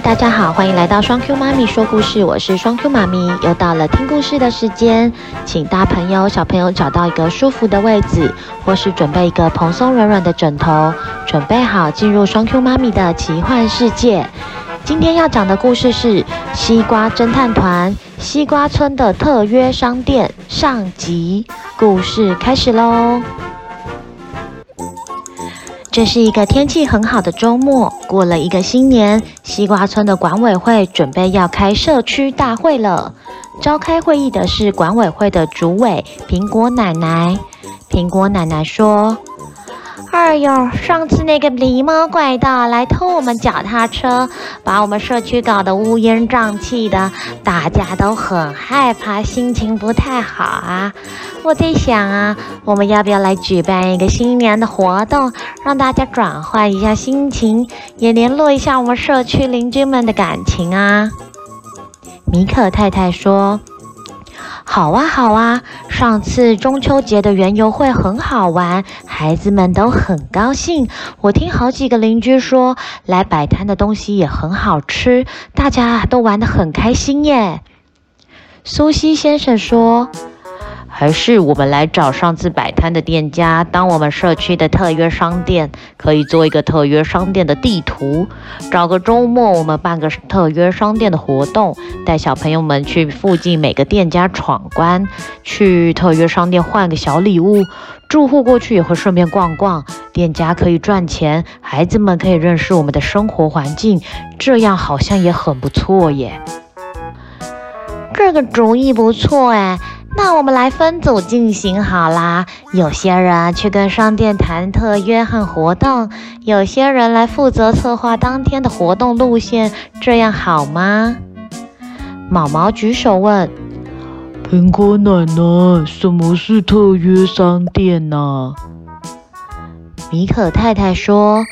大家好，欢迎来到双 Q 妈咪说故事，我是双 Q 妈咪，又到了听故事的时间，请大朋友、小朋友找到一个舒服的位置，或是准备一个蓬松软软的枕头，准备好进入双 Q 妈咪的奇幻世界。今天要讲的故事是《西瓜侦探团西瓜村的特约商店》上集，故事开始喽。这是一个天气很好的周末，过了一个新年，西瓜村的管委会准备要开社区大会了。召开会议的是管委会的主委苹果奶奶。苹果奶奶说。哎呦，上次那个狸猫怪盗来偷我们脚踏车，把我们社区搞得乌烟瘴气的，大家都很害怕，心情不太好啊。我在想啊，我们要不要来举办一个新年的活动，让大家转换一下心情，也联络一下我们社区邻居们的感情啊？米可太太说。好啊，好啊！上次中秋节的园游会很好玩，孩子们都很高兴。我听好几个邻居说，来摆摊的东西也很好吃，大家都玩得很开心耶。苏西先生说。还是我们来找上次摆摊的店家，当我们社区的特约商店，可以做一个特约商店的地图。找个周末，我们办个特约商店的活动，带小朋友们去附近每个店家闯关，去特约商店换个小礼物。住户过去也会顺便逛逛，店家可以赚钱，孩子们可以认识我们的生活环境，这样好像也很不错耶。这个主意不错哎。那我们来分组进行好啦，有些人去跟商店谈特约和活动，有些人来负责策划当天的活动路线，这样好吗？毛毛举手问：“苹果奶奶，什么是特约商店呢？”米可太太说。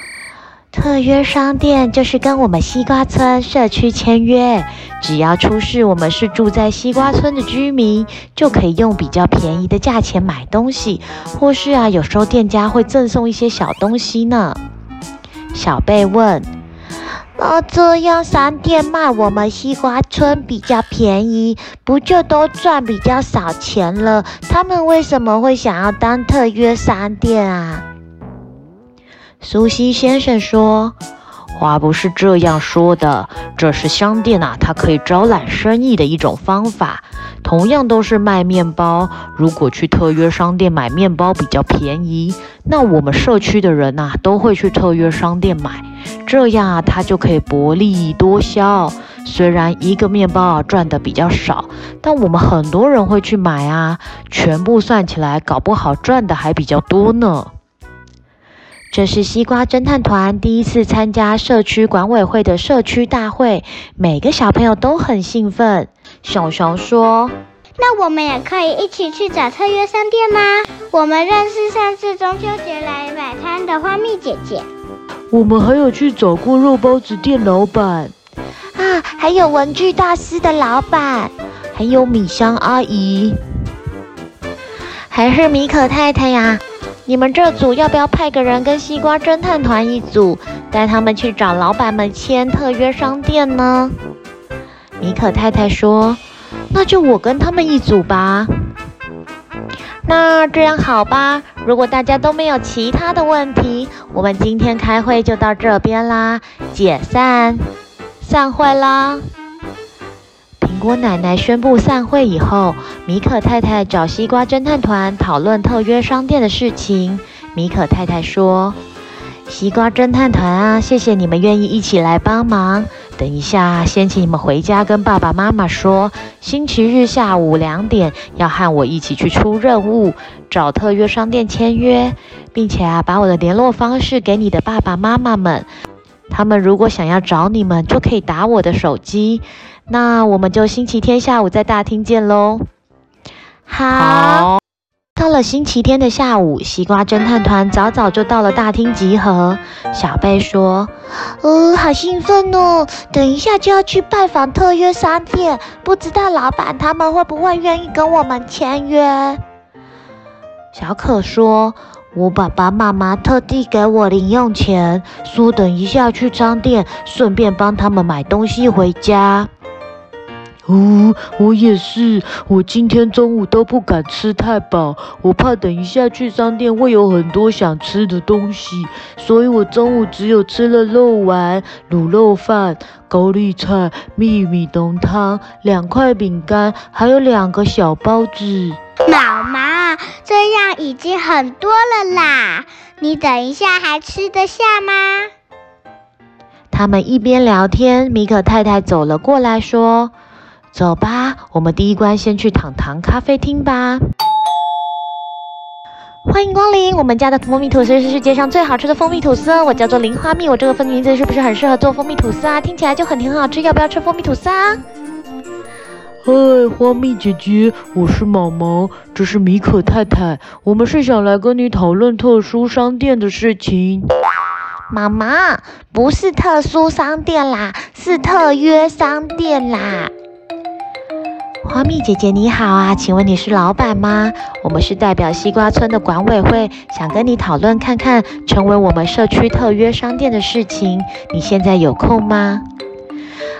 特约商店就是跟我们西瓜村社区签约，只要出示我们是住在西瓜村的居民，就可以用比较便宜的价钱买东西，或是啊，有时候店家会赠送一些小东西呢。小贝问：“那这样商店卖我们西瓜村比较便宜，不就都赚比较少钱了？他们为什么会想要当特约商店啊？”苏西先生说：“话不是这样说的，这是商店啊，它可以招揽生意的一种方法。同样都是卖面包，如果去特约商店买面包比较便宜，那我们社区的人呐都会去特约商店买，这样啊，它就可以薄利多销。虽然一个面包啊赚的比较少，但我们很多人会去买啊，全部算起来，搞不好赚的还比较多呢。”这是西瓜侦探团第一次参加社区管委会的社区大会，每个小朋友都很兴奋。熊熊说：“那我们也可以一起去找特约商店吗？我们认识上次中秋节来摆摊的花蜜姐姐。我们还有去找过肉包子店老板啊，还有文具大师的老板，还有米香阿姨，还是米可太太呀。”你们这组要不要派个人跟西瓜侦探团一组，带他们去找老板们签特约商店呢？米可太太说：“那就我跟他们一组吧。”那这样好吧，如果大家都没有其他的问题，我们今天开会就到这边啦，解散，散会啦。我奶奶宣布散会以后，米可太太找西瓜侦探团讨论特约商店的事情。米可太太说：“西瓜侦探团啊，谢谢你们愿意一起来帮忙。等一下，先请你们回家跟爸爸妈妈说，星期日下午两点要和我一起去出任务，找特约商店签约，并且啊，把我的联络方式给你的爸爸妈妈们。他们如果想要找你们，就可以打我的手机。”那我们就星期天下午在大厅见喽。好。到了星期天的下午，西瓜侦探团早早就到了大厅集合。小贝说：“呃，好兴奋哦！等一下就要去拜访特约商店，不知道老板他们会不会愿意跟我们签约？”小可说：“我爸爸妈妈特地给我零用钱，说等一下去商店，顺便帮他们买东西回家。哦，我也是。我今天中午都不敢吃太饱，我怕等一下去商店会有很多想吃的东西，所以我中午只有吃了肉丸、卤肉饭、高丽菜、秘密浓汤、两块饼干，还有两个小包子。妈妈，这样已经很多了啦，你等一下还吃得下吗？他们一边聊天，米可太太走了过来，说。走吧，我们第一关先去糖糖咖啡厅吧。欢迎光临，我们家的蜂蜜吐司是世界上最好吃的蜂蜜吐司哦。我叫做零花蜜，我这个分名字是不是很适合做蜂蜜吐司啊？听起来就很挺很好吃，要不要吃蜂蜜吐司啊？嗨，花蜜姐姐，我是毛毛，这是米可太太，我们是想来跟你讨论特殊商店的事情。毛毛，不是特殊商店啦，是特约商店啦。花蜜姐姐你好啊，请问你是老板吗？我们是代表西瓜村的管委会，想跟你讨论看看成为我们社区特约商店的事情。你现在有空吗？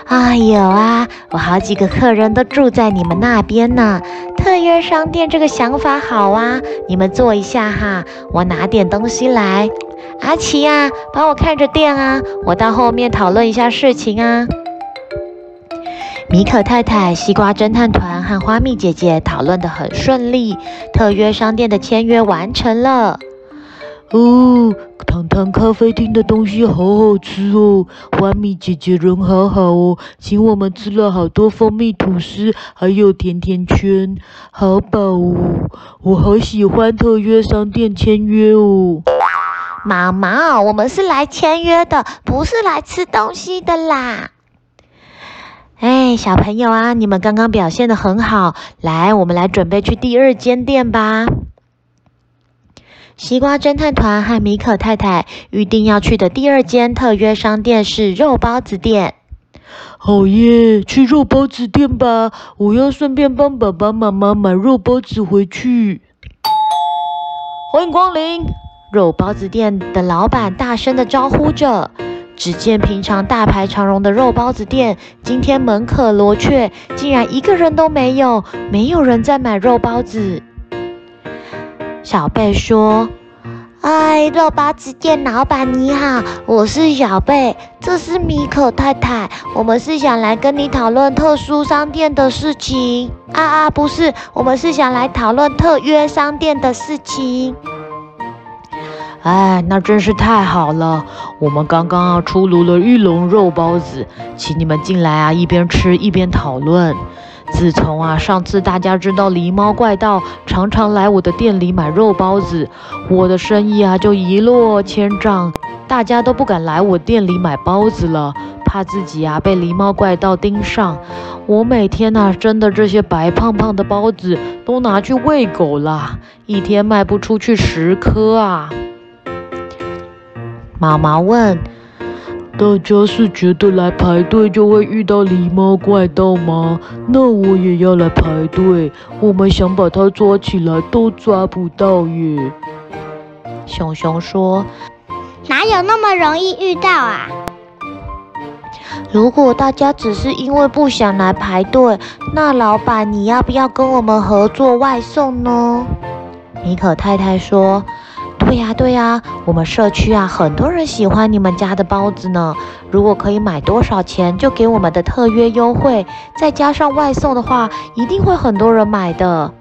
啊，有啊，我好几个客人都住在你们那边呢。特约商店这个想法好啊，你们坐一下哈，我拿点东西来。阿奇啊，帮我看着店啊，我到后面讨论一下事情啊。米可太太、西瓜侦探团和花蜜姐姐讨论得很顺利，特约商店的签约完成了。哦，糖糖咖啡厅的东西好好吃哦，花蜜姐姐人好好哦，请我们吃了好多蜂蜜吐司，还有甜甜圈，好饱哦！我好喜欢特约商店签约哦。毛毛，我们是来签约的，不是来吃东西的啦。哎，小朋友啊，你们刚刚表现的很好，来，我们来准备去第二间店吧。西瓜侦探团和米可太太预定要去的第二间特约商店是肉包子店。好耶，去肉包子店吧！我要顺便帮爸爸妈妈买肉包子回去。欢迎光临，肉包子店的老板大声的招呼着。只见平常大排长龙的肉包子店，今天门可罗雀，竟然一个人都没有，没有人在买肉包子。小贝说：“哎，肉包子店老板你好，我是小贝，这是米可太太，我们是想来跟你讨论特殊商店的事情。啊啊，不是，我们是想来讨论特约商店的事情。”哎，那真是太好了！我们刚刚啊出炉了玉龙肉包子，请你们进来啊，一边吃一边讨论。自从啊上次大家知道狸猫怪盗常常来我的店里买肉包子，我的生意啊就一落千丈，大家都不敢来我店里买包子了，怕自己啊被狸猫怪盗盯上。我每天呐、啊、蒸的这些白胖胖的包子都拿去喂狗了，一天卖不出去十颗啊。毛毛问：“大家是觉得来排队就会遇到狸猫怪盗吗？那我也要来排队。我们想把它抓起来，都抓不到耶。”熊熊说：“哪有那么容易遇到啊？如果大家只是因为不想来排队，那老板你要不要跟我们合作外送呢？”米可太太说。对呀，对呀，我们社区啊，很多人喜欢你们家的包子呢。如果可以买多少钱，就给我们的特约优惠，再加上外送的话，一定会很多人买的。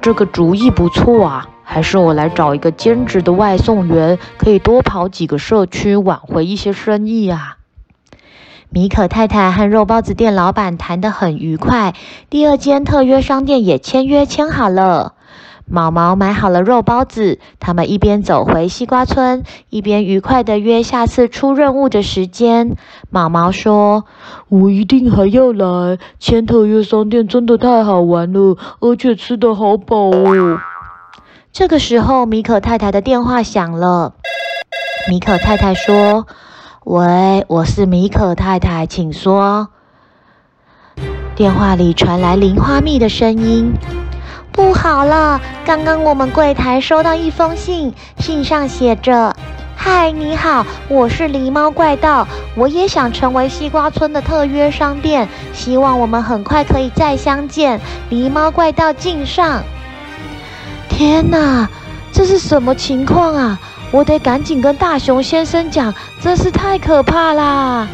这个主意不错啊，还是我来找一个兼职的外送员，可以多跑几个社区，挽回一些生意啊。米可太太和肉包子店老板谈得很愉快，第二间特约商店也签约签好了。毛毛买好了肉包子，他们一边走回西瓜村，一边愉快地约下次出任务的时间。毛毛说：“我一定还要来，千头月商店真的太好玩了，而且吃得好饱哦。”这个时候，米可太太的电话响了。米可太太说：“喂，我是米可太太，请说。”电话里传来零花蜜的声音。不好了，刚刚我们柜台收到一封信，信上写着：“嗨，你好，我是狸猫怪盗，我也想成为西瓜村的特约商店，希望我们很快可以再相见。狸猫怪盗敬上。”天哪，这是什么情况啊？我得赶紧跟大熊先生讲，真是太可怕啦！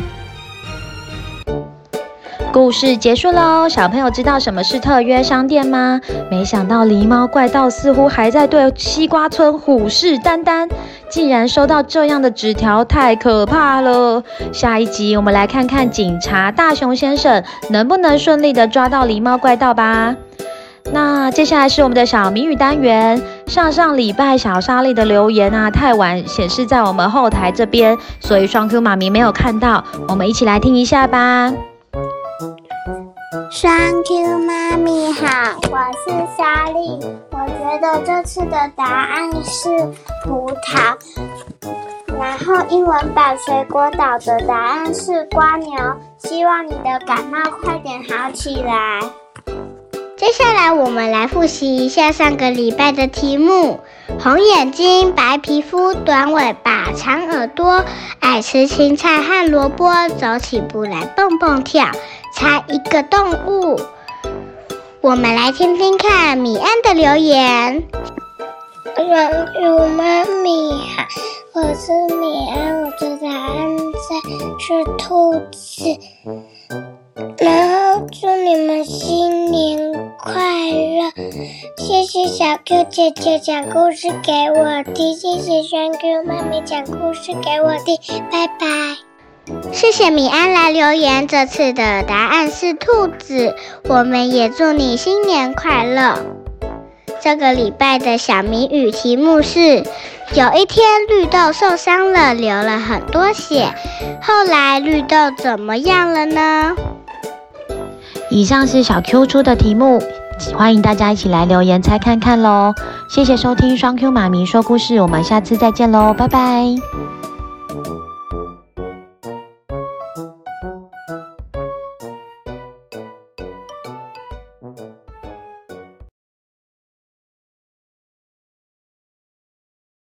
故事结束喽，小朋友知道什么是特约商店吗？没想到狸猫怪盗似乎还在对西瓜村虎视眈眈，竟然收到这样的纸条，太可怕了！下一集我们来看看警察大熊先生能不能顺利的抓到狸猫怪盗吧。那接下来是我们的小谜语单元，上上礼拜小莎莉的留言啊，太晚显示在我们后台这边，所以双 Q 妈咪没有看到，我们一起来听一下吧。Thank you，妈咪好，我是莎莉。我觉得这次的答案是葡萄。然后英文版水果岛的答案是瓜牛。希望你的感冒快点好起来。接下来我们来复习一下上个礼拜的题目：红眼睛、白皮肤、短尾巴、长耳朵，爱吃青菜和萝卜，走起步来蹦蹦跳。猜一个动物，我们来听听看米安的留言。双 Q 妈咪好，我是米安，我的答案是兔子。然后祝你们新年快乐！谢谢小 Q 姐姐讲故事给我听，谢谢轩 Q 妈咪讲故事给我听，拜拜。谢谢米安来留言，这次的答案是兔子。我们也祝你新年快乐。这个礼拜的小谜语题目是：有一天绿豆受伤了，流了很多血，后来绿豆怎么样了呢？以上是小 Q 出的题目，欢迎大家一起来留言猜看看喽。谢谢收听双 Q 妈咪说故事，我们下次再见喽，拜拜。